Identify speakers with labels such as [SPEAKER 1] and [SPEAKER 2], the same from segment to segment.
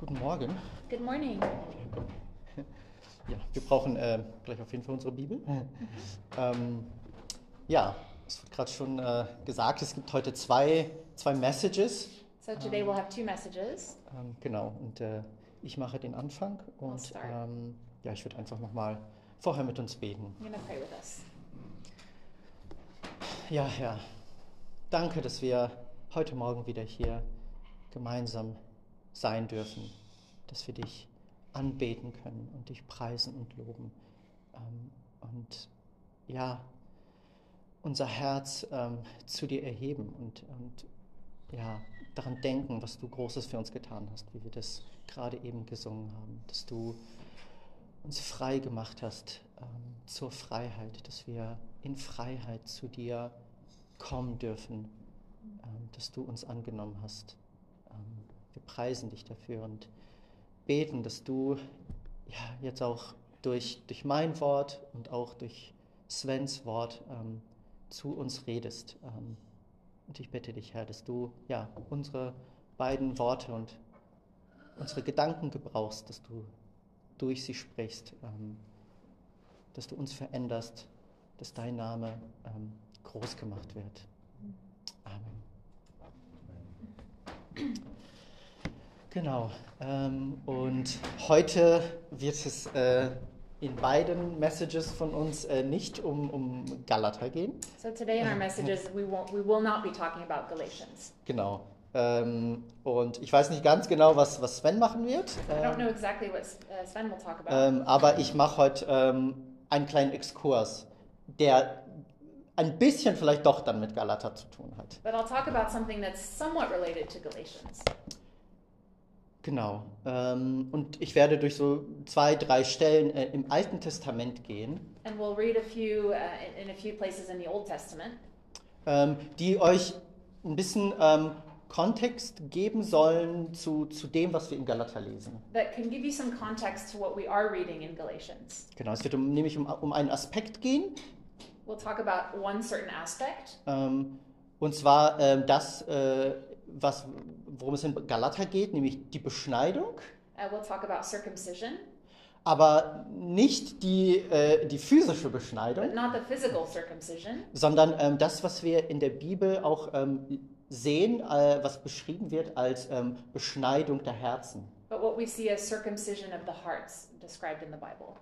[SPEAKER 1] Guten Morgen.
[SPEAKER 2] Good morning.
[SPEAKER 1] Ja, wir brauchen äh, gleich auf jeden Fall unsere Bibel. ähm, ja, es wird gerade schon äh, gesagt, es gibt heute zwei, zwei Messages.
[SPEAKER 2] So today we'll have two messages.
[SPEAKER 1] Ähm, genau, und äh, ich mache den Anfang und
[SPEAKER 2] start.
[SPEAKER 1] ähm, ja, ich würde einfach nochmal vorher mit uns beten.
[SPEAKER 2] I'm pray with us.
[SPEAKER 1] Ja, Herr, danke, dass wir heute Morgen wieder hier gemeinsam sein dürfen, dass wir dich anbeten können und dich preisen und loben. Ähm, und ja, unser Herz ähm, zu dir erheben und, und ja, daran denken, was du Großes für uns getan hast, wie wir das gerade eben gesungen haben, dass du uns frei gemacht hast ähm, zur Freiheit, dass wir in Freiheit zu dir kommen dürfen, ähm, dass du uns angenommen hast. Preisen dich dafür und beten, dass du ja, jetzt auch durch, durch mein Wort und auch durch Svens Wort ähm, zu uns redest. Ähm, und ich bitte dich, Herr, dass du ja, unsere beiden Worte und unsere Gedanken gebrauchst, dass du durch sie sprichst, ähm, dass du uns veränderst, dass dein Name ähm, groß gemacht wird. Amen. Genau. Ähm, und heute wird es äh, in beiden Messages von uns äh, nicht um, um Galater gehen.
[SPEAKER 2] So today in our messages we won't we will not be talking about Galatians.
[SPEAKER 1] Genau. Ähm, und ich weiß nicht ganz genau, was, was Sven machen wird.
[SPEAKER 2] I don't
[SPEAKER 1] Ähm,
[SPEAKER 2] know exactly what uh, Sven will talk about.
[SPEAKER 1] ähm, aber ich mache heute ähm, einen kleinen Exkurs, der ein bisschen vielleicht doch dann mit Galater zu tun hat.
[SPEAKER 2] But I'll talk about something that's somewhat related to Galatians.
[SPEAKER 1] Genau. Ähm, und ich werde durch so zwei, drei Stellen äh, im Alten Testament gehen,
[SPEAKER 2] And we'll read a few uh, in, in a few places in the Old Testament.
[SPEAKER 1] Ähm, die euch ein bisschen ähm, Kontext geben sollen zu, zu dem, was wir in Galater lesen. Genau, es wird um, nämlich um, um einen Aspekt gehen,
[SPEAKER 2] We'll talk about one certain aspect,
[SPEAKER 1] ähm, und zwar ähm, das, äh, was, worum es in Galater geht, nämlich die Beschneidung,
[SPEAKER 2] uh, we'll talk about circumcision,
[SPEAKER 1] aber nicht die, äh, die physische Beschneidung.
[SPEAKER 2] but not the physical circumcision,
[SPEAKER 1] sondern ähm, das, was wir in der Bibel auch ähm, sehen, äh, was beschrieben wird als ähm, Beschneidung der Herzen.
[SPEAKER 2] but what we see as circumcision of the hearts described in the Bible.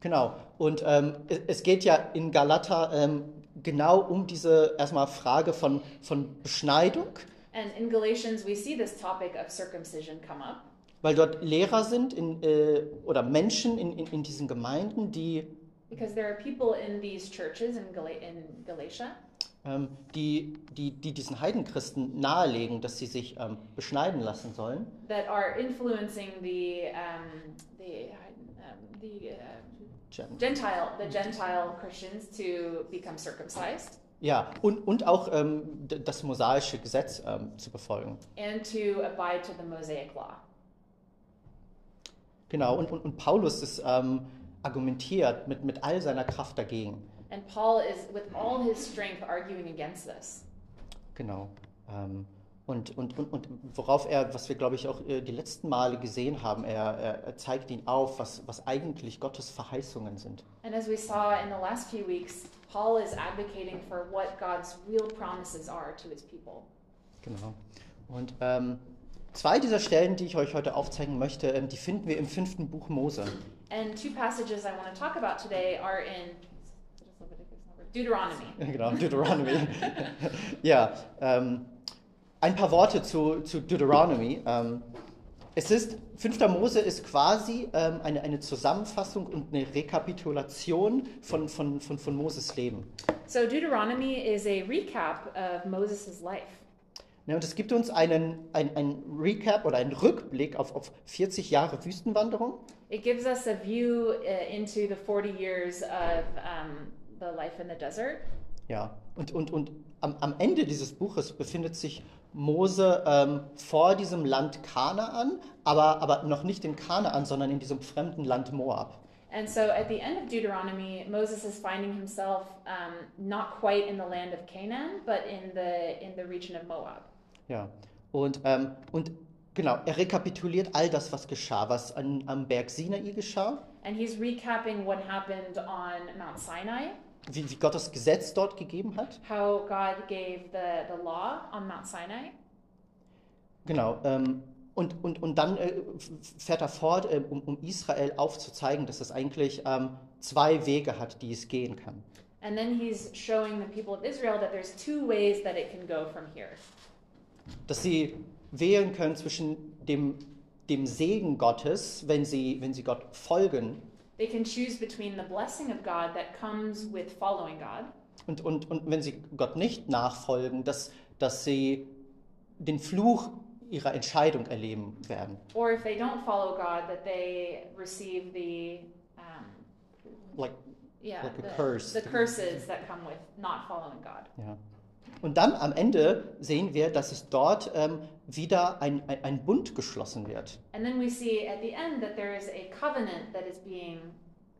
[SPEAKER 1] Genau. Und ähm, es, es geht ja in Galater ähm, genau um diese erstmal Frage von, von Beschneidung,
[SPEAKER 2] And in Galatians, we see this topic of circumcision come up.
[SPEAKER 1] Weil dort Lehrer sind in, äh, oder Menschen in, in, in diesen Gemeinden, die,
[SPEAKER 2] because there are people in these churches in, Gal- in Galatia.
[SPEAKER 1] ähm, die, die, die diesen Heidenchristen nahelegen, dass sie sich ähm, beschneiden lassen sollen.
[SPEAKER 2] that are influencing the um, the um, the uh,
[SPEAKER 1] Gen-
[SPEAKER 2] Gentile the Gentile Christians to become circumcised
[SPEAKER 1] Ja, und, und auch ähm, das mosaische Gesetz ähm, zu befolgen.
[SPEAKER 2] and to abide to the Mosaic law.
[SPEAKER 1] Genau, und, und, und Paulus ist ähm, argumentiert mit, mit all seiner Kraft dagegen.
[SPEAKER 2] And Paul is, with all his strength, arguing against this.
[SPEAKER 1] Genau. Ähm, und, und, und, und worauf er, was wir glaube ich auch äh, die letzten Male gesehen haben, er, er, er zeigt ihn auf, was, was eigentlich Gottes Verheißungen sind.
[SPEAKER 2] And as we saw in the last few weeks, Paul is advocating for what God's real promises are to his people.
[SPEAKER 1] Genau. Und ähm, zwei dieser Stellen, die ich euch heute aufzeigen möchte, ähm, die finden wir im fünften Buch Mose.
[SPEAKER 2] And two passages I want to talk about today are in Deuteronomy.
[SPEAKER 1] Genau, Deuteronomy. ja, ähm, ein paar Worte zu, zu Deuteronomy. Ähm, Es ist, 5. Mose ist quasi ähm, eine, eine Zusammenfassung und eine Rekapitulation von, von, von, von Moses Leben.
[SPEAKER 2] So Deuteronomy is a recap of Moses' life.
[SPEAKER 1] Ja, und es gibt uns einen, ein, ein Recap oder einen Rückblick auf, auf 40 Jahre Wüstenwanderung.
[SPEAKER 2] It gives us a view uh, into the 40 years of um, the life in the desert.
[SPEAKER 1] Ja, und, und, und am, am Ende dieses Buches befindet sich Mose ähm, vor diesem Land Kanaan, aber, aber noch nicht in Kanaan, sondern in diesem fremden Land Moab.
[SPEAKER 2] And so at the end of Deuteronomy, Moses is finding himself um, not quite in the land of Canaan, but in the in the region of Moab.
[SPEAKER 1] Ja, und, ähm, und Genau, er rekapituliert all das, was geschah, was an, am Berg Sinai geschah,
[SPEAKER 2] And he's recapping what happened on Mount Sinai,
[SPEAKER 1] wie, wie Gott das Gesetz dort gegeben hat.
[SPEAKER 2] how God gave the, the law on Mount Sinai.
[SPEAKER 1] Genau. Ähm, und, und, und dann äh, fährt er fort, äh, um, um Israel aufzuzeigen, dass es eigentlich ähm, zwei Wege hat, die es gehen kann.
[SPEAKER 2] And then he's showing the people of Israel that there's two ways that it can go from here.
[SPEAKER 1] Dass sie wählen können zwischen dem, dem Segen Gottes, wenn sie, wenn sie Gott folgen,
[SPEAKER 2] They can choose between the blessing of God that comes with following God,
[SPEAKER 1] und, und, und wenn sie Gott nicht nachfolgen, dass, dass sie den Fluch ihrer Entscheidung erleben werden.
[SPEAKER 2] or if they don't follow God, that they receive the um,
[SPEAKER 1] Like,
[SPEAKER 2] yeah
[SPEAKER 1] Like
[SPEAKER 2] the,
[SPEAKER 1] curse.
[SPEAKER 2] the curses that come with not following God.
[SPEAKER 1] ja. Und dann am Ende sehen wir, dass es dort ähm, wieder ein, ein, ein Bund geschlossen wird.
[SPEAKER 2] And then we see at the end that there is a covenant that is being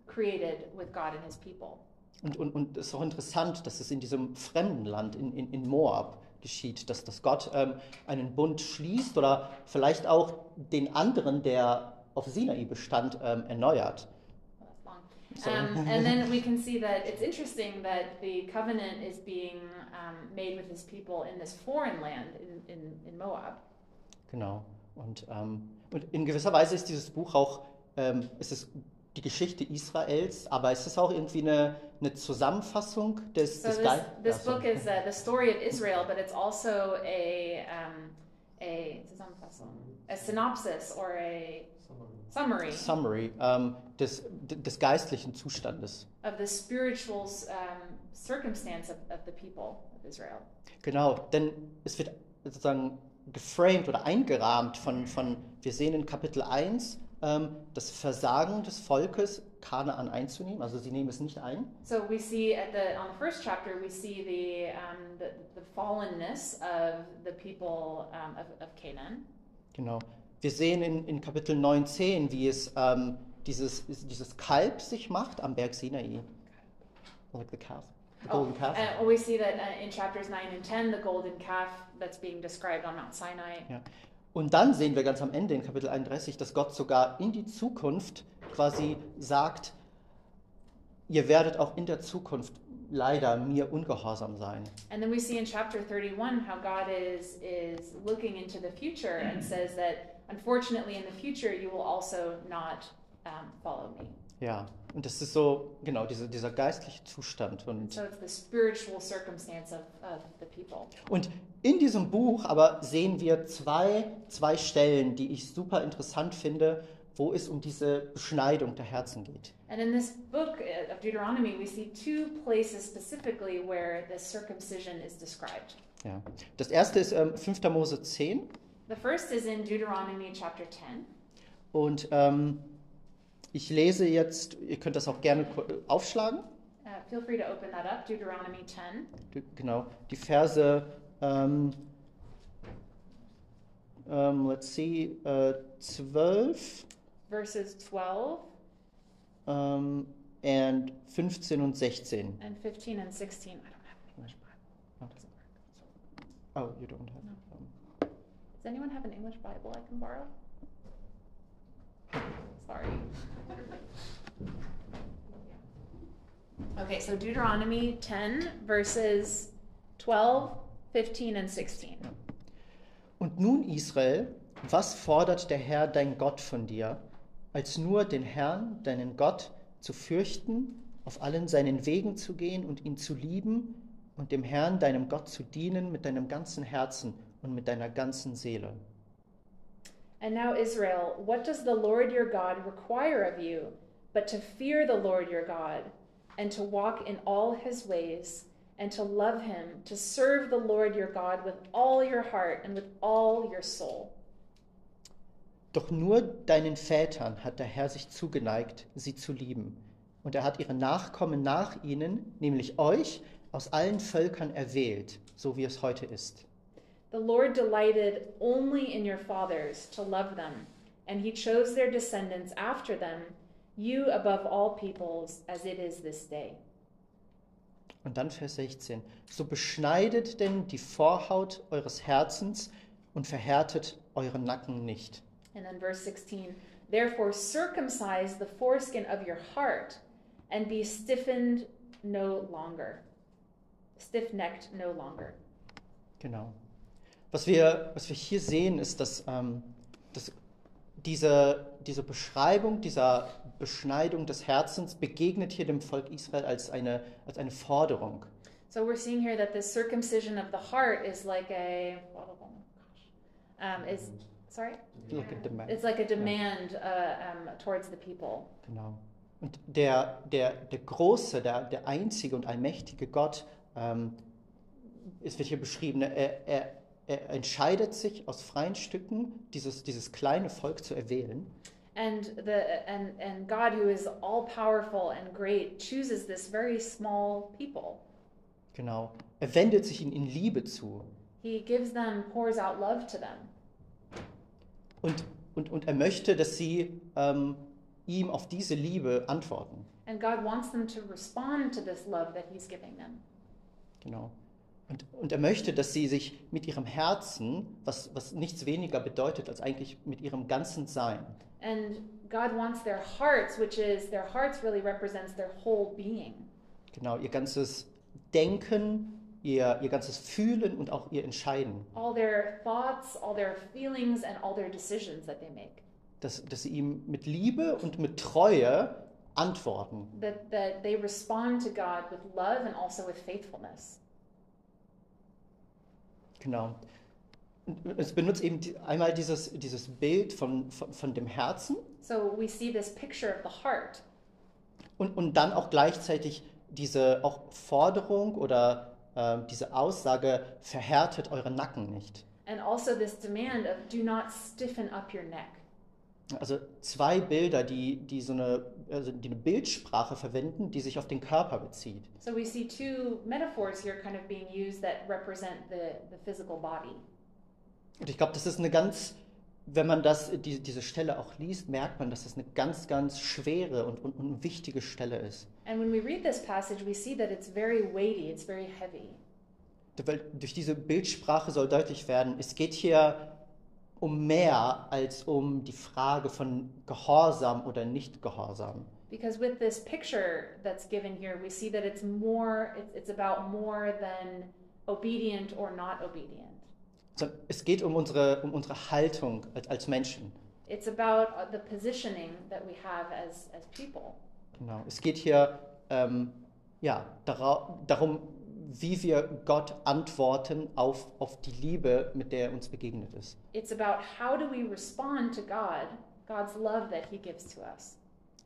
[SPEAKER 2] created with God and His people.
[SPEAKER 1] Und, und, und es ist auch interessant, dass es in diesem fremden Land, in, in, in Moab, geschieht, dass, dass Gott ähm, einen Bund schließt oder vielleicht auch den anderen, der auf Sinai bestand, ähm, erneuert.
[SPEAKER 2] Oh, that's long.
[SPEAKER 1] Sorry.
[SPEAKER 2] Um, and then we can see that it's interesting that the covenant is being um, made with His people in this foreign land in, in, in Moab.
[SPEAKER 1] Genau. Und, ähm, und in gewisser Weise ist dieses Buch auch, ähm, es ist die Geschichte Israels, aber es ist auch irgendwie eine, eine Zusammenfassung des,
[SPEAKER 2] So
[SPEAKER 1] des
[SPEAKER 2] this,
[SPEAKER 1] Geistes.
[SPEAKER 2] this book is uh, the story of Israel, but it's also a um, a Zusammenfassung, a synopsis or a summary
[SPEAKER 1] Summary ähm, des, des geistlichen Zustandes.
[SPEAKER 2] of the spiritual um, circumstance of, of the people of Israel.
[SPEAKER 1] Genau, denn es wird sozusagen geframed oder eingerahmt von, von wir sehen in Kapitel 1 ähm, das Versagen des Volkes, Kanaan einzunehmen, also sie nehmen es nicht ein.
[SPEAKER 2] So we see at the on the first chapter we see the um, the, the fallenness of the people um, of, of Canaan.
[SPEAKER 1] Genau. Wir sehen in, in Kapitel 19, wie es ähm, dieses, dieses Kalb sich macht am Berg Sinai. Like the calf. The golden calf.
[SPEAKER 2] and we see that uh, in chapters nine and ten, the golden calf that's being described on Mount Sinai.
[SPEAKER 1] Und dann sehen wir ganz am Ende in Kapitel 31, dass Gott sogar in die Zukunft quasi sagt, ihr werdet auch in der Zukunft leider mir ungehorsam sein.
[SPEAKER 2] And then we see in chapter 31 how God is is looking into the future and says that unfortunately in the future you will also not um, follow me.
[SPEAKER 1] Ja, und das ist so, genau, diese, dieser geistliche Zustand.
[SPEAKER 2] And
[SPEAKER 1] Und,
[SPEAKER 2] so
[SPEAKER 1] und in diesem Buch aber sehen wir zwei, zwei Stellen, die ich super interessant finde, wo es um diese Beschneidung der Herzen geht.
[SPEAKER 2] And in this book uh, of Deuteronomy, we see two places specifically where the circumcision is described.
[SPEAKER 1] Ja. Das erste ist ähm, 5. Mose 10.
[SPEAKER 2] The first is in Deuteronomy chapter 10.
[SPEAKER 1] Und ähm, ich lese jetzt, ihr könnt das auch gerne aufschlagen.
[SPEAKER 2] Uh, feel free to open that up, Deuteronomy 10.
[SPEAKER 1] Die- Genau, die Verse, ähm, ähm, let's see, äh, 12
[SPEAKER 2] verses 12
[SPEAKER 1] ähm, and 15 und 16.
[SPEAKER 2] and 15 and 16. I don't have an English Bible. It doesn't work.
[SPEAKER 1] Oh, you don't have. Um,
[SPEAKER 2] Does anyone have an English Bible I can borrow? Sorry. Okay, so Deuteronomy 10, verses 12, 15, and 16.
[SPEAKER 1] Und nun, Israel, was fordert der Herr, dein Gott, von dir, als nur den Herrn, deinen Gott, zu fürchten, auf allen seinen Wegen zu gehen und ihn zu lieben und dem Herrn, deinem Gott, zu dienen mit deinem ganzen Herzen und mit deiner ganzen Seele?
[SPEAKER 2] And now, Israel, what does the Lord your God require of you but to fear the Lord your God, and to walk in all his ways, and to love him, to serve the Lord your God with all your heart and with all your soul?
[SPEAKER 1] Doch nur deinen Vätern hat der Herr sich zugeneigt, sie zu lieben. Und er hat ihre Nachkommen nach ihnen, nämlich euch, aus allen Völkern erwählt, so wie es heute ist.
[SPEAKER 2] The Lord delighted only in your fathers to love them, and he chose their descendants after them, you above all peoples, as it is this day.
[SPEAKER 1] Und dann Vers 16. So beschneidet denn die Vorhaut eures Herzens und verhärtet euren Nacken nicht.
[SPEAKER 2] And then verse 16 Therefore circumcise the foreskin of your heart and be stiffened no longer. Stiff necked no longer.
[SPEAKER 1] Genau. Was wir, was wir hier sehen, ist, dass, ähm, dass diese, diese Beschreibung dieser Beschneidung des Herzens begegnet hier dem Volk Israel als eine, als eine Forderung.
[SPEAKER 2] So we're seeing here that the circumcision of the heart is like a um, is sorry
[SPEAKER 1] Like a demand.
[SPEAKER 2] it's like a demand uh, um, towards the people.
[SPEAKER 1] Genau. Und der, der, der große, der, der einzige und allmächtige Gott, ähm, es wird hier beschrieben, er, er, er entscheidet sich aus freien Stücken, dieses, dieses kleine Volk zu erwählen.
[SPEAKER 2] And the and and God who is all powerful and great chooses this very small people.
[SPEAKER 1] Genau. Er wendet sich ihnen in Liebe zu.
[SPEAKER 2] He gives them pours out love to them.
[SPEAKER 1] Und, und, und er möchte, dass sie ähm, ihm auf diese Liebe antworten.
[SPEAKER 2] And God wants them to respond to this love that he's giving them.
[SPEAKER 1] Genau. Und, und er möchte, dass sie sich mit ihrem Herzen, was, was nichts weniger bedeutet als eigentlich mit ihrem ganzen Sein,
[SPEAKER 2] And God wants their hearts, which is their hearts really represents their whole being.
[SPEAKER 1] genau, ihr ganzes Denken, ihr, ihr ganzes Fühlen und auch ihr Entscheiden,
[SPEAKER 2] All their thoughts, all their feelings, and all their decisions that they make.
[SPEAKER 1] dass, dass sie ihm mit Liebe und mit Treue antworten.
[SPEAKER 2] That, that they respond to God with love and also with faithfulness.
[SPEAKER 1] Genau. Es benutzt eben einmal dieses, dieses Bild von, von, von dem Herzen
[SPEAKER 2] So we see this picture of the heart.
[SPEAKER 1] und, und dann auch gleichzeitig diese auch Forderung oder äh, diese Aussage, verhärtet eure Nacken nicht.
[SPEAKER 2] And also this demand of do not stiffen up your neck.
[SPEAKER 1] Also zwei Bilder, die, die so eine, also die eine Bildsprache verwenden, die sich auf den Körper bezieht.
[SPEAKER 2] So we see two metaphors here kind of being used that represent the, the physical body.
[SPEAKER 1] Und ich glaube, das ist eine ganz, wenn man das, die, diese Stelle auch liest, merkt man, dass das eine ganz, ganz schwere und, und, und wichtige Stelle ist.
[SPEAKER 2] And when we read this passage, we see that it's very weighty, it's very heavy.
[SPEAKER 1] Durch diese Bildsprache soll deutlich werden, es geht hier um mehr als um die Frage von Gehorsam oder Nicht-Gehorsam.
[SPEAKER 2] Because with this picture that's given here, we see that it's more, it's, about more than obedient or not obedient.
[SPEAKER 1] Sondern Es geht um unsere, um unsere Haltung als, als Menschen.
[SPEAKER 2] It's about the positioning that we have as, as people.
[SPEAKER 1] Genau. Es geht hier ähm, ja, darum, wie wir Gott antworten auf, auf die Liebe, mit der er uns begegnet ist.
[SPEAKER 2] It's about how do we respond to God, God's love that He gives to us.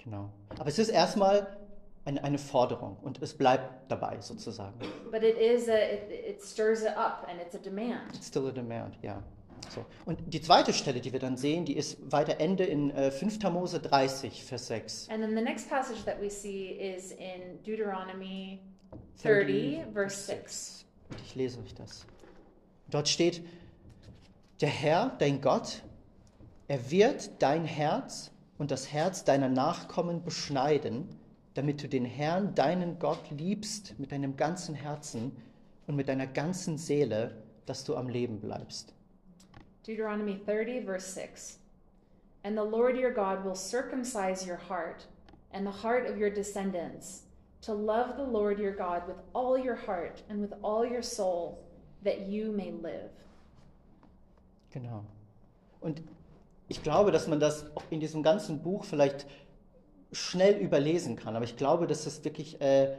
[SPEAKER 1] Genau. Aber es ist erstmal eine, eine Forderung und es bleibt dabei sozusagen.
[SPEAKER 2] But it is a, it, it stirs it up and it's a demand.
[SPEAKER 1] It's still a demand, ja. So. Und die zweite Stelle, die wir dann sehen, die ist weiter Ende in äh, 5. Mose 30, Vers 6.
[SPEAKER 2] And then the next passage that we see is in Deuteronomy 30, verse 6.
[SPEAKER 1] Und ich lese euch das. Dort steht, der Herr, dein Gott, er wird dein Herz und das Herz deiner Nachkommen beschneiden, damit du den Herrn, deinen Gott, liebst mit deinem ganzen Herzen und mit deiner ganzen Seele, dass du am Leben bleibst.
[SPEAKER 2] Deuteronomy 30, verse 6. And the Lord your God will circumcise your heart and the heart of your descendants to love the Lord your God with all your heart and with all your soul, that you may live.
[SPEAKER 1] Genau. Und ich glaube, dass man das auch in diesem ganzen Buch vielleicht schnell überlesen kann, aber ich glaube, das ist wirklich äh,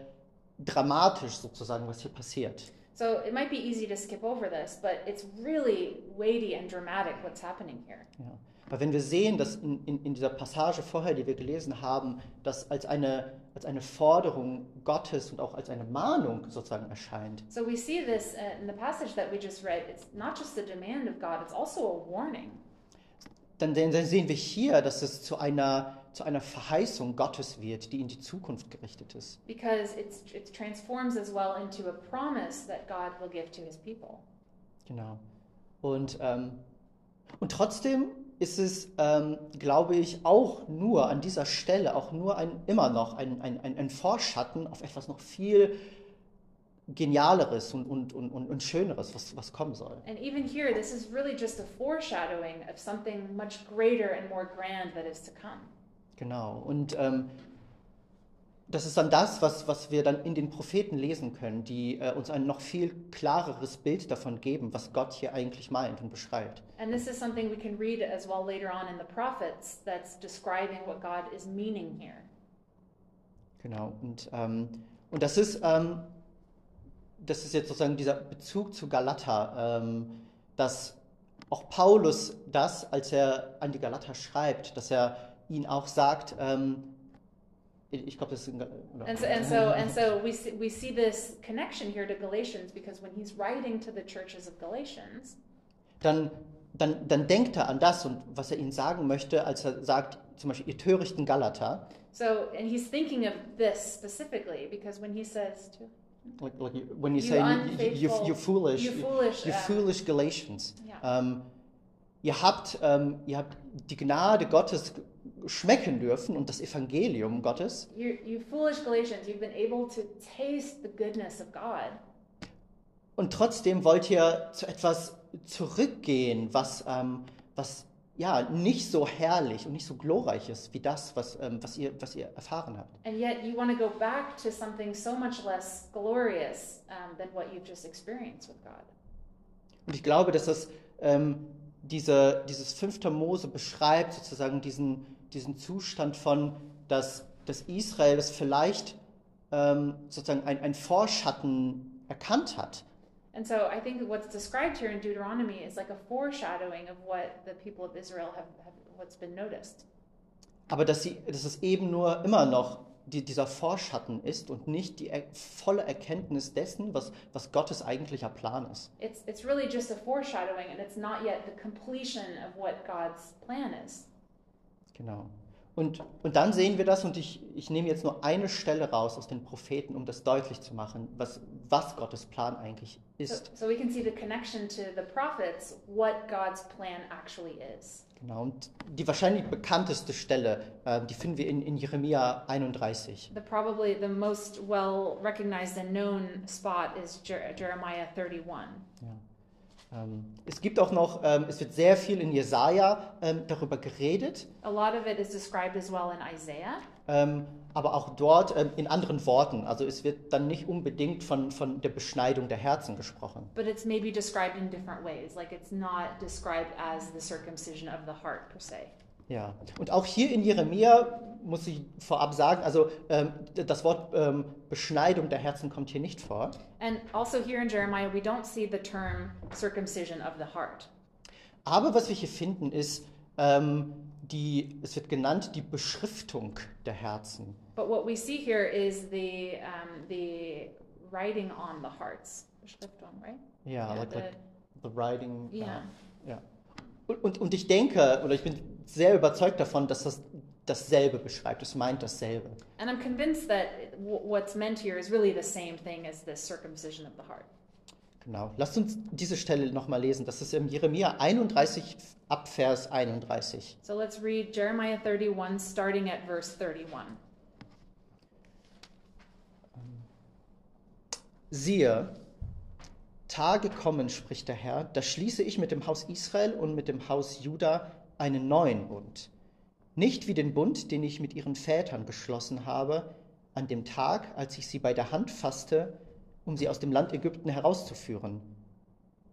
[SPEAKER 1] dramatisch sozusagen, was hier passiert.
[SPEAKER 2] So it might be easy to skip over this, but it's really weighty and dramatic what's happening here.
[SPEAKER 1] Ja. Weil wenn wir sehen, dass in, in, in dieser Passage vorher, die wir gelesen haben, das als eine, als eine Forderung Gottes und auch als eine Mahnung sozusagen erscheint,
[SPEAKER 2] So we see this uh, in the passage that we just read. It's not just the demand of God, it's also a warning.
[SPEAKER 1] dann, dann sehen wir hier, dass es zu einer, zu einer Verheißung Gottes wird, die in die Zukunft gerichtet ist.
[SPEAKER 2] Because it's, it transforms as well into a promise that God will give to his people.
[SPEAKER 1] Genau. Und, ähm, und trotzdem ist es, ähm, glaube ich, auch nur an dieser Stelle, auch nur ein, immer noch ein, ein, ein, ein Vorschatten auf etwas noch viel Genialeres und, und, und, und und Schöneres, was, was kommen soll.
[SPEAKER 2] And even here, this is really just a foreshadowing of something much greater and more grand that is to come.
[SPEAKER 1] Genau. Und ähm, das ist dann das, was, was wir dann in den Propheten lesen können, die äh, uns ein noch viel klareres Bild davon geben, was Gott hier eigentlich meint und beschreibt.
[SPEAKER 2] And this is something we can read as well later on in the prophets that's describing what God is meaning here.
[SPEAKER 1] Genau. Und, ähm, und das ist, ähm, das ist jetzt sozusagen dieser Bezug zu Galater, ähm, dass auch Paulus das, als er an die Galater schreibt, dass er ihnen auch sagt, ähm, ich glaube, das ist oder-
[SPEAKER 2] And so, and so, and so we, see, we see this connection here to Galatians because when he's writing to the churches of Galatians,
[SPEAKER 1] dann, dann, dann denkt er an das und was er ihnen sagen möchte, als er sagt, zum Beispiel, ihr törichten Galater,
[SPEAKER 2] so, and he's thinking of this specifically because when he says to,
[SPEAKER 1] like, like you- when you
[SPEAKER 2] You
[SPEAKER 1] say, you, you, you foolish,
[SPEAKER 2] you foolish,
[SPEAKER 1] you
[SPEAKER 2] uh,
[SPEAKER 1] foolish Galatians,
[SPEAKER 2] Ja.
[SPEAKER 1] ähm, ihr, habt, ähm, ihr habt die Gnade Gottes schmecken dürfen und das Evangelium Gottes,
[SPEAKER 2] you, you foolish Galatians, you've been able to taste the goodness of God.
[SPEAKER 1] und trotzdem wollt ihr zu etwas zurückgehen, was, ähm, was ja, nicht so herrlich und nicht so glorreich ist wie das, was, ähm, was, ihr, was ihr erfahren habt.
[SPEAKER 2] And yet you want to go back to something so much less glorious um, than what you've just experienced with God.
[SPEAKER 1] Und ich glaube, dass das ähm, diese, dieses fünfte Mose beschreibt, sozusagen diesen, diesen Zustand von, dass, dass Israel das vielleicht ähm, sozusagen ein, ein Vorschatten erkannt hat.
[SPEAKER 2] And so I think what's described here in Deuteronomy is like a foreshadowing of what the people of Israel have, have what's been noticed.
[SPEAKER 1] Aber dass, sie, dass es eben nur immer noch die, dieser Vorschatten ist und nicht die er, volle Erkenntnis dessen, was, was Gottes eigentlicher Plan ist.
[SPEAKER 2] It's, it's really just a foreshadowing, and it's not yet the completion of what God's plan is.
[SPEAKER 1] Genau. Und, und dann sehen wir das, und ich, ich nehme jetzt nur eine Stelle raus aus den Propheten, um das deutlich zu machen, was, was Gottes Plan eigentlich
[SPEAKER 2] So,
[SPEAKER 1] ist.
[SPEAKER 2] so we can see the connection to the prophets, what God's plan actually is.
[SPEAKER 1] Genau. Und die wahrscheinlich bekannteste Stelle, äh, die finden wir in, in Jeremia 31.
[SPEAKER 2] The probably the most well recognized and known spot is Jer- Jeremiah 31.
[SPEAKER 1] Ja. Ähm, es gibt auch noch, ähm, es wird sehr viel in Jesaja ähm, darüber geredet,
[SPEAKER 2] A lot of it is described as well in Isaiah,
[SPEAKER 1] aber auch dort in anderen Worten. Also es wird dann nicht unbedingt von, von der Beschneidung der Herzen gesprochen.
[SPEAKER 2] but it's maybe described in different ways. Like it's not described as the circumcision of the heart per se.
[SPEAKER 1] Ja, und auch hier in Jeremia muss ich vorab sagen, also ähm, das Wort ähm, Beschneidung der Herzen kommt hier nicht vor.
[SPEAKER 2] And also here in Jeremiah, we don't see the term circumcision of the heart.
[SPEAKER 1] Aber was wir hier finden ist, ähm, die, es wird genannt die Beschriftung der Herzen.
[SPEAKER 2] But what we see here is the um, the writing on the hearts. Beschriftung, right?
[SPEAKER 1] Ja,
[SPEAKER 2] Yeah,
[SPEAKER 1] like,
[SPEAKER 2] the-
[SPEAKER 1] like the writing.
[SPEAKER 2] Yeah.
[SPEAKER 1] ja. Und, und, und ich denke, oder ich bin sehr überzeugt davon, dass das dasselbe beschreibt. Es meint dasselbe.
[SPEAKER 2] And I'm convinced that what's meant here is really the same thing as the circumcision of the heart.
[SPEAKER 1] Genau. Lasst uns diese Stelle nochmal lesen. Das ist im Jeremia 31 ab Vers 31.
[SPEAKER 2] So let's read Jeremiah 31, starting at verse 31.
[SPEAKER 1] Siehe, Tage kommen, spricht der Herr, da schließe ich mit dem Haus Israel und mit dem Haus Juda einen neuen Bund. Nicht wie den Bund, den ich mit ihren Vätern geschlossen habe, an dem Tag, als ich sie bei der Hand fasste, um sie aus dem Land Ägypten herauszuführen.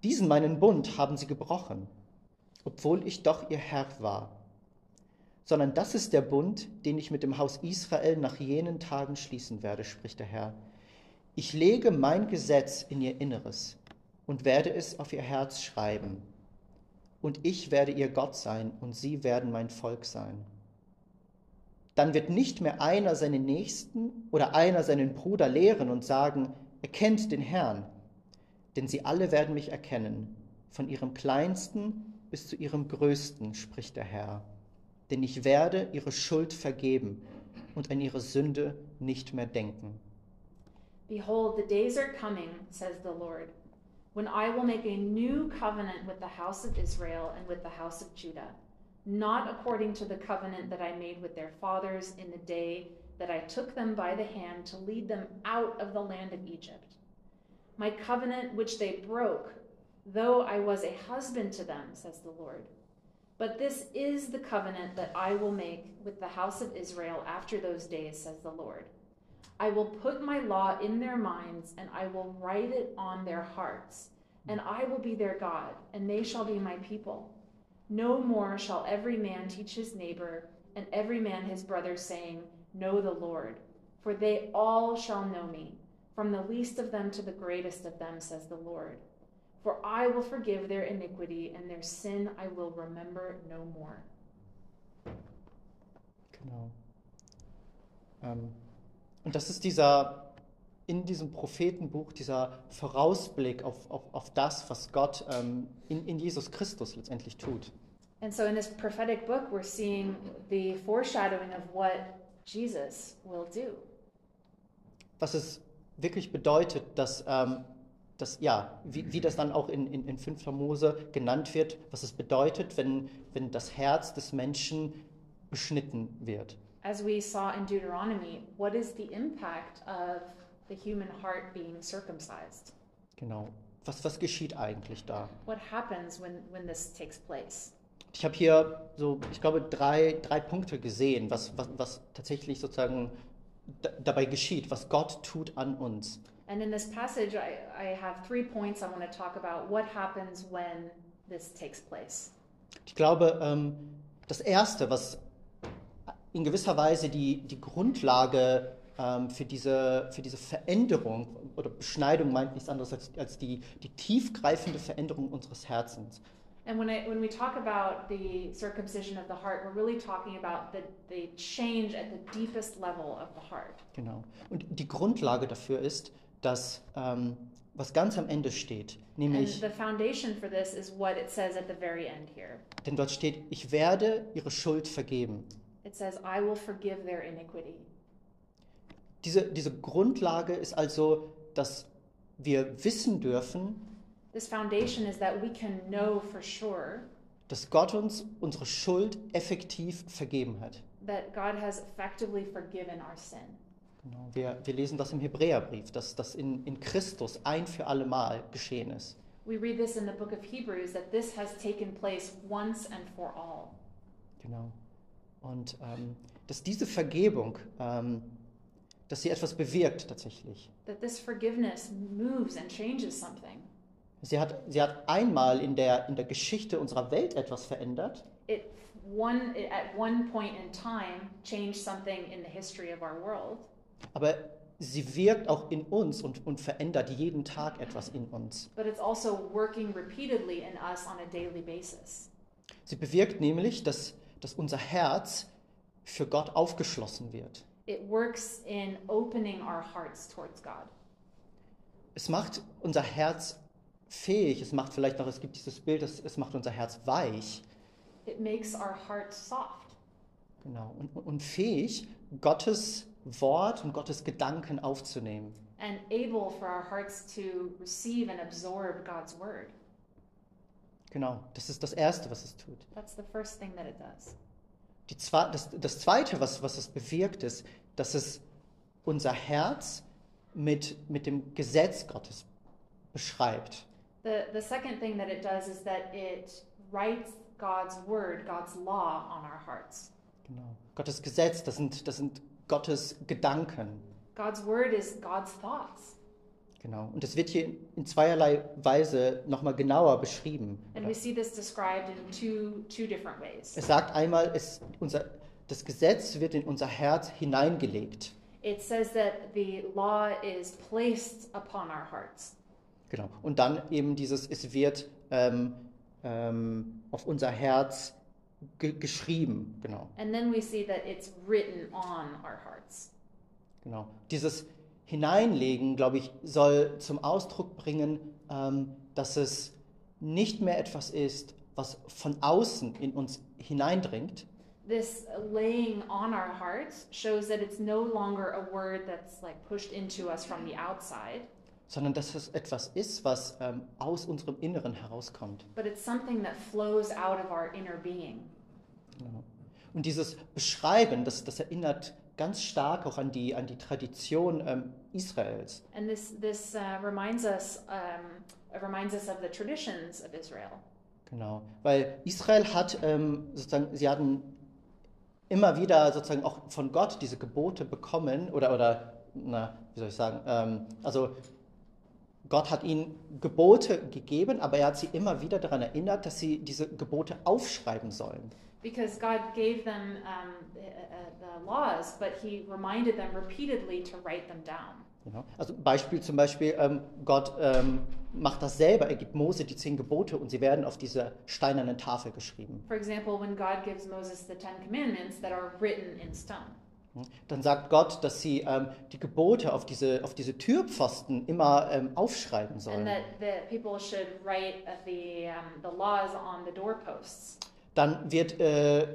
[SPEAKER 1] Diesen meinen Bund haben sie gebrochen, obwohl ich doch ihr Herr war. Sondern das ist der Bund, den ich mit dem Haus Israel nach jenen Tagen schließen werde, spricht der Herr. Ich lege mein Gesetz in ihr Inneres und werde es auf ihr Herz schreiben. Und ich werde ihr Gott sein und sie werden mein Volk sein. Dann wird nicht mehr einer seinen Nächsten oder einer seinen Bruder lehren und sagen, erkennt den Herrn, denn sie alle werden mich erkennen, von ihrem kleinsten bis zu ihrem größten, spricht der Herr. Denn ich werde ihre Schuld vergeben und an ihre Sünde nicht mehr denken.
[SPEAKER 2] Behold, the days are coming, says the Lord, when I will make a new covenant with the house of Israel and with the house of Judah, not according to the covenant that I made with their fathers in the day that I took them by the hand to lead them out of the land of Egypt. my covenant which they broke, though I was a husband to them, says the Lord. But this is the covenant that I will make with the house of Israel after those days, says the Lord. I will put my law in their minds, and I will write it on their hearts. And I will be their God, and they shall be my people. No more shall every man teach his neighbor, and every man his brother, saying, Know the Lord. For they all shall know me, from the least of them to the greatest of them, says the Lord. For I will forgive their iniquity, and their sin I will remember no more.
[SPEAKER 1] Genau. Ähm, und das ist dieser, in diesem Prophetenbuch, dieser Vorausblick auf, auf, auf das, was Gott ähm, in, in Jesus Christus letztendlich tut.
[SPEAKER 2] And so in this prophetic book, we're seeing the foreshadowing of what Jesus will do.
[SPEAKER 1] Was es wirklich bedeutet, dass, ähm, dass ja, wie, wie das dann auch in, in, in 5. Mose genannt wird, was es bedeutet, wenn, wenn das Herz des Menschen beschnitten wird.
[SPEAKER 2] As we saw in Deuteronomy, what is the impact of the human heart being circumcised?
[SPEAKER 1] Genau. Was, was geschieht eigentlich da?
[SPEAKER 2] What happens when, when this takes place?
[SPEAKER 1] Ich habe hier so, ich glaube, drei, drei Punkte gesehen, was, was, was tatsächlich sozusagen da, dabei geschieht, was Gott tut an uns.
[SPEAKER 2] And in this passage, I, I have three points I want to talk about. What happens when this takes place?
[SPEAKER 1] Ich glaube, ähm, das Erste, was in gewisser Weise die, die Grundlage ähm, für, diese, für diese Veränderung oder Beschneidung meint nichts anderes als, als die, die tiefgreifende Veränderung unseres Herzens.
[SPEAKER 2] And when, I, when we talk about the circumcision of the heart, we're really talking about the, the change at the deepest level of the heart.
[SPEAKER 1] Genau. Und die Grundlage dafür ist, dass ähm, was ganz am Ende steht,
[SPEAKER 2] And
[SPEAKER 1] nämlich,
[SPEAKER 2] the foundation for this is what it says at the very end here.
[SPEAKER 1] denn dort steht, ich werde ihre Schuld vergeben.
[SPEAKER 2] It says, I will forgive their iniquity.
[SPEAKER 1] Diese, diese Grundlage ist also, dass wir wissen dürfen,
[SPEAKER 2] This foundation is that we can know for sure
[SPEAKER 1] dass Gott uns unsere Schuld effektiv vergeben hat.
[SPEAKER 2] that God has effectively forgiven our sin.
[SPEAKER 1] Genau. Wir, wir lesen das im Hebräerbrief, dass das in, in Christus ein für alle Mal geschehen ist.
[SPEAKER 2] We read this in the book of Hebrews that this has taken place once and for all.
[SPEAKER 1] Genau. Und ähm, dass diese Vergebung, ähm, dass sie etwas bewirkt tatsächlich.
[SPEAKER 2] That this forgiveness moves and changes something.
[SPEAKER 1] Sie hat, sie hat einmal in der, in der Geschichte unserer Welt etwas verändert,
[SPEAKER 2] It one it, at one point in time changed something in the history of our world,
[SPEAKER 1] aber sie wirkt auch in uns und, und verändert jeden Tag etwas in uns.
[SPEAKER 2] but it's also working repeatedly in us on a daily basis.
[SPEAKER 1] Sie bewirkt nämlich, dass, dass unser Herz für Gott aufgeschlossen wird.
[SPEAKER 2] It works in opening our hearts towards God.
[SPEAKER 1] Es macht unser Herz fähig, es macht vielleicht noch, es gibt dieses Bild, es, es macht unser Herz weich.
[SPEAKER 2] It makes our hearts soft
[SPEAKER 1] Genau. Und, und fähig, Gottes Wort und Gottes Gedanken aufzunehmen.
[SPEAKER 2] and able for our hearts to receive and absorb God's word.
[SPEAKER 1] Genau. Das ist das Erste, was es tut.
[SPEAKER 2] That's the first thing that it does.
[SPEAKER 1] Die das, das Zweite, was, was es bewirkt, ist, dass es unser Herz mit, mit dem Gesetz Gottes beschreibt.
[SPEAKER 2] The, the second thing that it does is that it writes God's word, God's law on our hearts.
[SPEAKER 1] Genau. Gottes Gesetz, das sind, das sind Gottes Gedanken.
[SPEAKER 2] God's word is God's thoughts.
[SPEAKER 1] Genau. Und das wird hier in zweierlei Weise nochmal genauer beschrieben.
[SPEAKER 2] And we see this described in two, two different ways.
[SPEAKER 1] Es sagt einmal, es, unser, das Gesetz wird in unser Herz hineingelegt.
[SPEAKER 2] It says that the law is placed upon our hearts.
[SPEAKER 1] Genau. Und dann eben dieses, es wird ähm, ähm, auf unser Herz ge geschrieben. Genau.
[SPEAKER 2] And then we see that it's written on our hearts.
[SPEAKER 1] genau. Dieses Hineinlegen, glaube ich, soll zum Ausdruck bringen, ähm, dass es nicht mehr etwas ist, was von außen in uns hineindringt,
[SPEAKER 2] This laying on our hearts shows that it's no longer a word that's like pushed into us from the outside,
[SPEAKER 1] sondern dass es etwas ist, was ähm, aus unserem Inneren herauskommt.
[SPEAKER 2] but it's something that flows out of our inner being.
[SPEAKER 1] Genau. Und dieses Beschreiben, das, das erinnert ganz stark auch an die, an die Tradition ähm, Israels.
[SPEAKER 2] And this this uh, reminds us um, reminds us of the traditions of Israel.
[SPEAKER 1] Genau, weil Israel hat ähm, sozusagen, sie hatten immer wieder sozusagen auch von Gott diese Gebote bekommen oder, oder na, wie soll ich sagen, ähm, also Gott hat ihnen Gebote gegeben, aber er hat sie immer wieder daran erinnert, dass sie diese Gebote aufschreiben sollen.
[SPEAKER 2] Because God gave them um, the, uh, the laws, but He reminded them repeatedly to write them down.
[SPEAKER 1] Genau. Also Beispiel zum Beispiel, ähm, Gott ähm, macht das selber, er gibt Mose die zehn Gebote und sie werden auf diese steinernen Tafel geschrieben.
[SPEAKER 2] For example, when God gives Moses the Ten Commandments that are written in stone.
[SPEAKER 1] Dann sagt Gott, dass sie ähm, die Gebote auf diese, auf diese Türpfosten immer ähm, aufschreiben sollen.
[SPEAKER 2] the the, um.
[SPEAKER 1] Dann wird äh,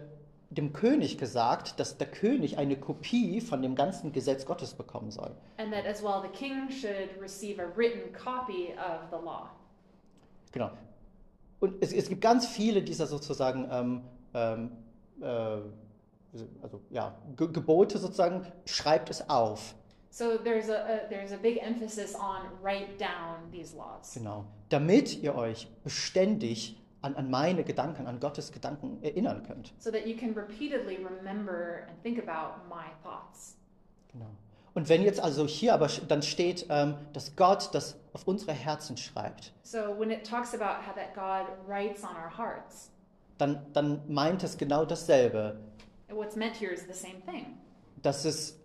[SPEAKER 1] dem König gesagt, dass der König eine Kopie von dem ganzen Gesetz Gottes bekommen soll.
[SPEAKER 2] And that as well the king should receive a written copy of the law.
[SPEAKER 1] Genau. Und es, es gibt ganz viele dieser sozusagen, ähm, ähm, äh, also ja, Ge Gebote sozusagen, schreibt es auf.
[SPEAKER 2] So there's a, a there's a big emphasis on write down these laws.
[SPEAKER 1] Genau. Damit ihr euch beständig an, an meine Gedanken, an Gottes Gedanken erinnern könnt.
[SPEAKER 2] So that you can repeatedly remember and think about my thoughts.
[SPEAKER 1] Genau. Und wenn jetzt also hier aber dann steht, ähm, dass Gott das auf unsere Herzen schreibt,
[SPEAKER 2] So when it talks about how that God writes on our hearts,
[SPEAKER 1] dann, dann meint es genau dasselbe,
[SPEAKER 2] what's meant here is the same thing.
[SPEAKER 1] dass es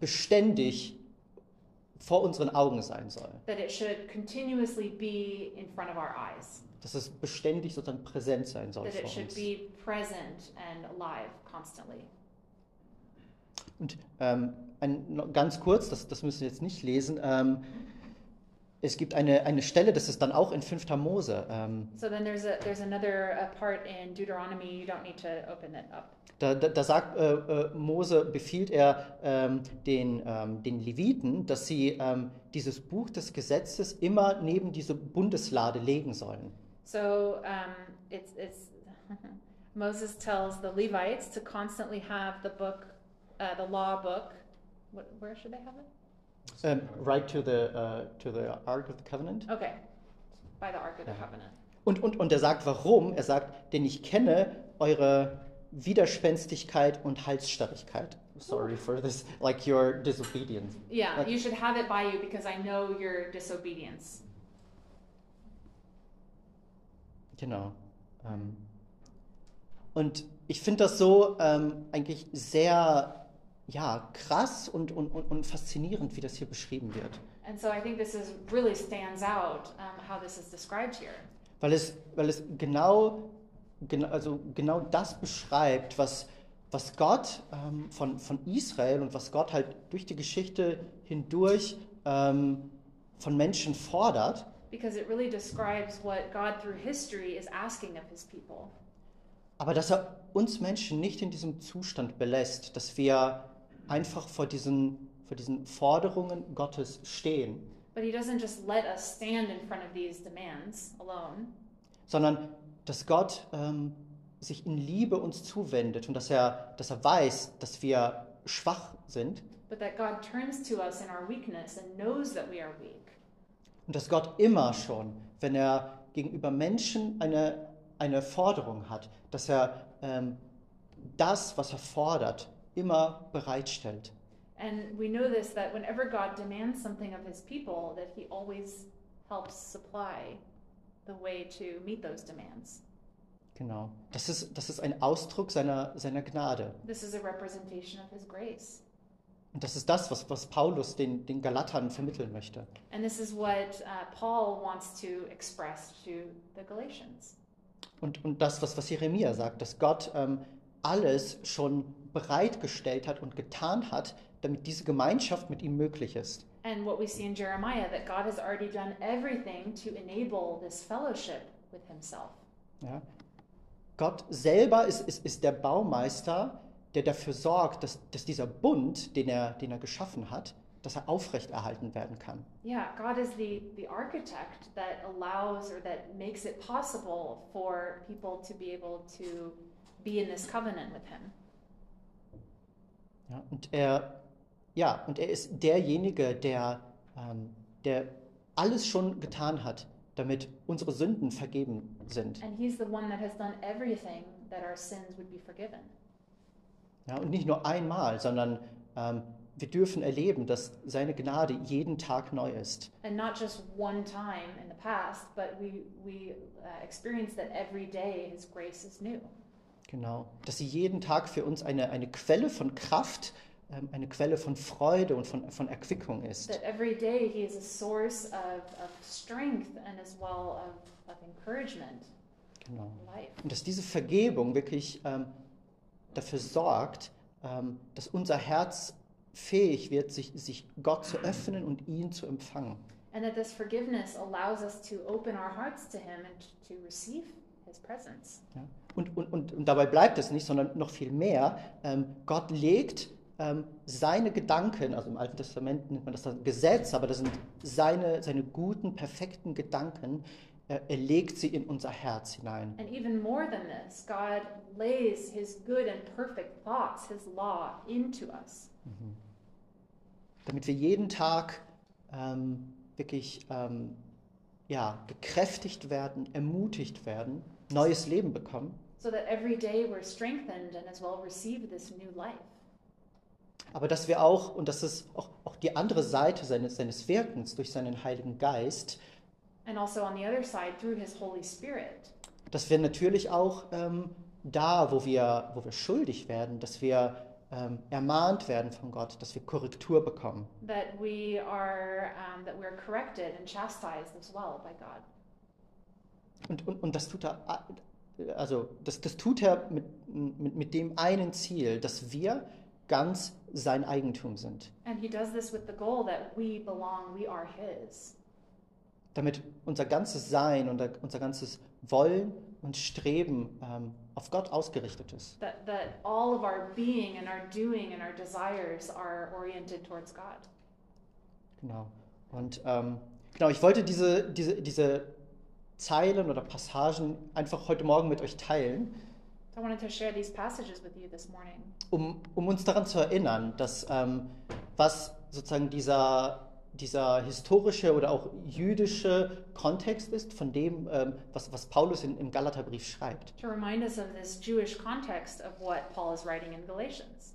[SPEAKER 1] beständig vor unseren Augen sein soll.
[SPEAKER 2] That it should continuously be in front of our eyes.
[SPEAKER 1] Dass es beständig sozusagen präsent sein soll
[SPEAKER 2] That it should
[SPEAKER 1] uns.
[SPEAKER 2] be present and alive constantly.
[SPEAKER 1] Und ähm, ein, ganz kurz, das, das müssen wir jetzt nicht lesen, ähm, es gibt eine, eine Stelle, das ist dann auch in 5. Mose. Ähm,
[SPEAKER 2] So then there's a there's another uh, part in Deuteronomy. You don't need to open it up.
[SPEAKER 1] Da, da, da sagt äh, äh, Mose, befiehlt er ähm, den, ähm, den Leviten, dass sie ähm, dieses Buch des Gesetzes immer neben diese Bundeslade legen sollen.
[SPEAKER 2] So um, it's it's Moses tells the Levites to constantly have the book, uh, the law book. What, where should they have it?
[SPEAKER 1] Ähm, right to the, uh, to the Ark of the Covenant.
[SPEAKER 2] Okay, by the Ark of the. Covenant.
[SPEAKER 1] Und, und, und er sagt, warum? Er sagt, denn ich kenne eure Widerspenstigkeit und Halsstarrigkeit. Sorry for this, like your disobedience.
[SPEAKER 2] Yeah,
[SPEAKER 1] Like-
[SPEAKER 2] you should have it by you because I know your disobedience.
[SPEAKER 1] Genau. Ähm, und ich finde das so ähm, eigentlich sehr ja, krass und, und, und, und faszinierend, wie das hier beschrieben wird.
[SPEAKER 2] So really out um.
[SPEAKER 1] Weil es, weil es genau, genau, also genau das beschreibt, was, was Gott ähm, von, von Israel und was Gott halt durch die Geschichte hindurch ähm, von Menschen fordert.
[SPEAKER 2] Because it really describes what God through history is asking of his people.
[SPEAKER 1] Aber dass er uns Menschen nicht in diesem Zustand belässt, dass wir einfach vor diesen, vor diesen Forderungen Gottes stehen,
[SPEAKER 2] But he doesn't just let us stand in front of these demands alone,
[SPEAKER 1] sondern dass Gott ähm, sich in Liebe uns zuwendet und dass er, dass er weiß, dass wir schwach sind.
[SPEAKER 2] But that God turns to us in our weakness and knows that we are weak.
[SPEAKER 1] und dass Gott immer schon, wenn er gegenüber Menschen eine, eine Forderung hat, dass er ähm, das, was er fordert, immer bereitstellt.
[SPEAKER 2] And we know this that whenever God demands something of his people, that he always helps supply the way to meet those demands.
[SPEAKER 1] Genau. Das ist, das ist ein Ausdruck seiner, seiner Gnade.
[SPEAKER 2] This is a representation of his grace.
[SPEAKER 1] Und das ist das, was, was Paulus den, den Galatern vermitteln möchte.
[SPEAKER 2] And this is what uh, Paul wants to express to the Galatians.
[SPEAKER 1] Und, und das, was, was Jeremia sagt, dass Gott ähm, alles schon bereitgestellt hat und getan hat, damit diese Gemeinschaft mit ihm möglich ist.
[SPEAKER 2] And what we see in Jeremiah that God has already done everything to enable this fellowship with himself.
[SPEAKER 1] Ja? Gott selber ist, ist, ist der Baumeister, der dafür sorgt, dass, dass dieser Bund, den er, den er geschaffen hat, dass er aufrechterhalten werden kann.
[SPEAKER 2] Yeah, God is the, the architect that allows or that makes it possible for people to be able to be in this covenant with Him.
[SPEAKER 1] Ja, und er, ja, und er ist derjenige, der, ähm, der alles schon getan hat, damit unsere Sünden vergeben sind.
[SPEAKER 2] And He's the one that has done everything that our sins would be forgiven.
[SPEAKER 1] Ja, und nicht nur einmal, sondern ähm, wir dürfen erleben, dass seine Gnade jeden Tag neu ist.
[SPEAKER 2] And not just one time in the past, but we, we uh, experience that every day His grace is new.
[SPEAKER 1] Genau. Dass sie jeden Tag für uns eine, eine Quelle von Kraft, ähm, eine Quelle von Freude und von, von Erquickung ist.
[SPEAKER 2] That every day He is a source of, of strength and as well of, of encouragement
[SPEAKER 1] Genau.
[SPEAKER 2] life.
[SPEAKER 1] Und dass diese Vergebung wirklich ähm, dafür sorgt, ähm, dass unser Herz fähig wird, sich, sich Gott zu öffnen und ihn zu empfangen.
[SPEAKER 2] And that this forgiveness allows us to open our hearts to Him and to receive His presence.
[SPEAKER 1] Ja? Und, und, und, und dabei bleibt es nicht, sondern noch viel mehr. Ähm, Gott legt ähm, seine Gedanken, also im Alten Testament nennt man das dann Gesetz, aber das sind seine, seine guten, perfekten Gedanken, äh, er legt sie in unser Herz hinein.
[SPEAKER 2] And even more than this, God lays His good and perfect thoughts, His law, into us.
[SPEAKER 1] damit wir jeden Tag ähm, wirklich ähm, ja, gekräftigt werden, ermutigt werden, neues Leben bekommen,
[SPEAKER 2] So that every day we're strengthened and as well receive this new life.
[SPEAKER 1] aber dass wir auch, und das ist auch, auch die andere Seite seines, seines Wirkens durch seinen Heiligen Geist,
[SPEAKER 2] And also on the other side, through His Holy Spirit,
[SPEAKER 1] dass wir natürlich auch ähm, da, wo wir, wo wir schuldig werden, dass wir ähm, ermahnt werden von Gott, dass wir Korrektur bekommen.
[SPEAKER 2] that we are um, that we're corrected and chastised as well by God.
[SPEAKER 1] Und, und, und das tut er, also das, das tut er mit, mit, mit dem einen Ziel, dass wir ganz sein Eigentum sind.
[SPEAKER 2] And He does this with the goal that we belong, we are His.
[SPEAKER 1] Damit unser ganzes Sein und unser ganzes Wollen und Streben ähm, auf Gott ausgerichtet ist.
[SPEAKER 2] That that all of our being and our doing and our desires are oriented towards God.
[SPEAKER 1] Genau. Und ähm, genau, ich wollte diese, diese, diese Zeilen oder Passagen einfach heute Morgen mit euch teilen,
[SPEAKER 2] I wanted to share these passages with you this morning.
[SPEAKER 1] um, um uns daran zu erinnern, dass ähm, was sozusagen dieser, dieser historische oder auch jüdische Kontext ist von dem, ähm, was, was Paulus in, im Galaterbrief schreibt.
[SPEAKER 2] To remind us of this Jewish context of what Paul is writing in Galatians.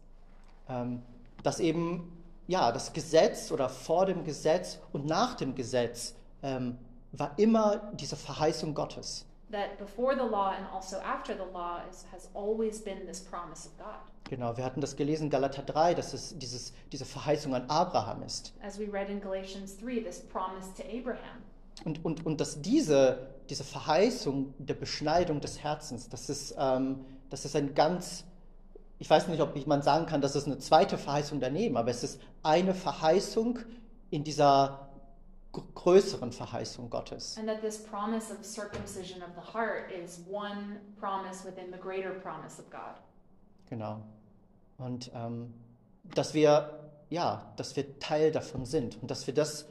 [SPEAKER 1] Ähm, dass eben ja, das Gesetz oder vor dem Gesetz und nach dem Gesetz ähm, war immer diese Verheißung Gottes.
[SPEAKER 2] That before the law and also after the law is, has always been this promise of God.
[SPEAKER 1] Genau, wir hatten das gelesen in Galater 3, dass es dieses, diese Verheißung an Abraham ist.
[SPEAKER 2] As we read in Galatians 3, this promise to Abraham.
[SPEAKER 1] Und, und, und dass diese, diese Verheißung der Beschneidung des Herzens, das ist, ähm, das ist ein ganz, ich weiß nicht, ob man sagen kann, das ist eine zweite Verheißung daneben, aber es ist eine Verheißung in dieser größeren Verheißung Gottes.
[SPEAKER 2] And that this promise of circumcision of the heart is one promise within the greater promise of God.
[SPEAKER 1] Genau. Und ähm, dass wir, ja, dass wir Teil davon sind und dass wir das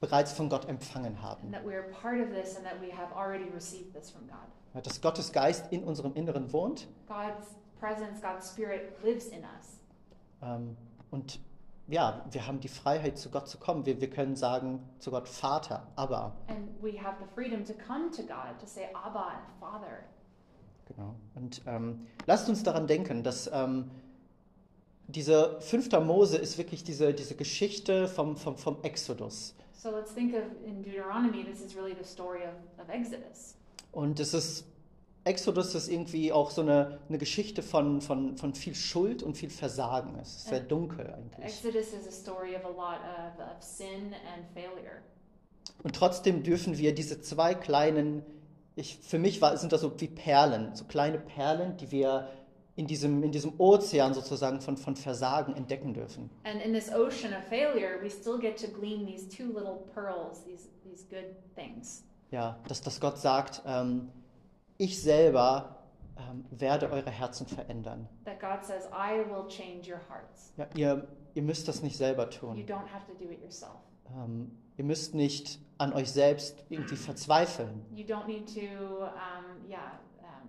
[SPEAKER 1] bereits von Gott empfangen
[SPEAKER 2] And
[SPEAKER 1] haben.
[SPEAKER 2] that we are part of this and that we have already received this from God.
[SPEAKER 1] Ja, Dass Gottes Geist in unserem Inneren wohnt
[SPEAKER 2] God's presence, God's spirit lives in us.
[SPEAKER 1] ähm, und ja, wir haben die Freiheit, zu Gott zu kommen. Wir, wir können sagen zu Gott Vater, aber.
[SPEAKER 2] And we have the freedom to come to God, to say Abba and Father.
[SPEAKER 1] Genau. Und ähm, lasst uns daran denken, dass ähm, diese fünfter Mose ist wirklich diese, diese Geschichte vom, vom, vom Exodus.
[SPEAKER 2] So let's think of in Deuteronomy, this is really the story of, of Exodus.
[SPEAKER 1] Und es ist, Exodus ist irgendwie auch so eine, eine Geschichte von, von, von viel Schuld und viel Versagen. Es ist sehr dunkel eigentlich.
[SPEAKER 2] Exodus is a story of a lot of, of sin and failure.
[SPEAKER 1] Und trotzdem dürfen wir diese zwei kleinen, ich, für mich war, sind das so wie Perlen, so kleine Perlen, die wir in diesem, in diesem Ozean sozusagen von, von Versagen entdecken dürfen.
[SPEAKER 2] And in this ocean of failure, we still get to glean these two little pearls, these, these good things.
[SPEAKER 1] Ja, dass, dass Gott sagt, ähm, ich selber ähm, werde eure Herzen verändern.
[SPEAKER 2] That God says, I will change your hearts.
[SPEAKER 1] Ja, ihr, ihr müsst das nicht selber
[SPEAKER 2] You
[SPEAKER 1] tun.
[SPEAKER 2] don't have to do it yourself.
[SPEAKER 1] Ähm, ihr müsst nicht an euch selbst irgendwie verzweifeln.
[SPEAKER 2] You don't need to, um, yeah, um,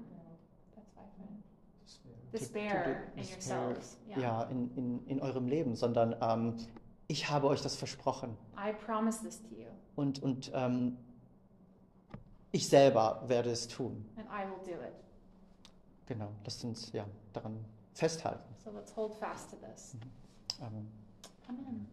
[SPEAKER 2] despair in
[SPEAKER 1] despair,
[SPEAKER 2] yourselves. Yeah.
[SPEAKER 1] ja, in, in, in eurem Leben, sondern ähm, ich habe euch das versprochen.
[SPEAKER 2] I promise this to you,
[SPEAKER 1] Und, und ähm, ich selber werde es tun.
[SPEAKER 2] and I will do it.
[SPEAKER 1] Genau, lasst uns ja, daran festhalten.
[SPEAKER 2] So let's hold fast to this.
[SPEAKER 1] Amen.
[SPEAKER 2] Amen.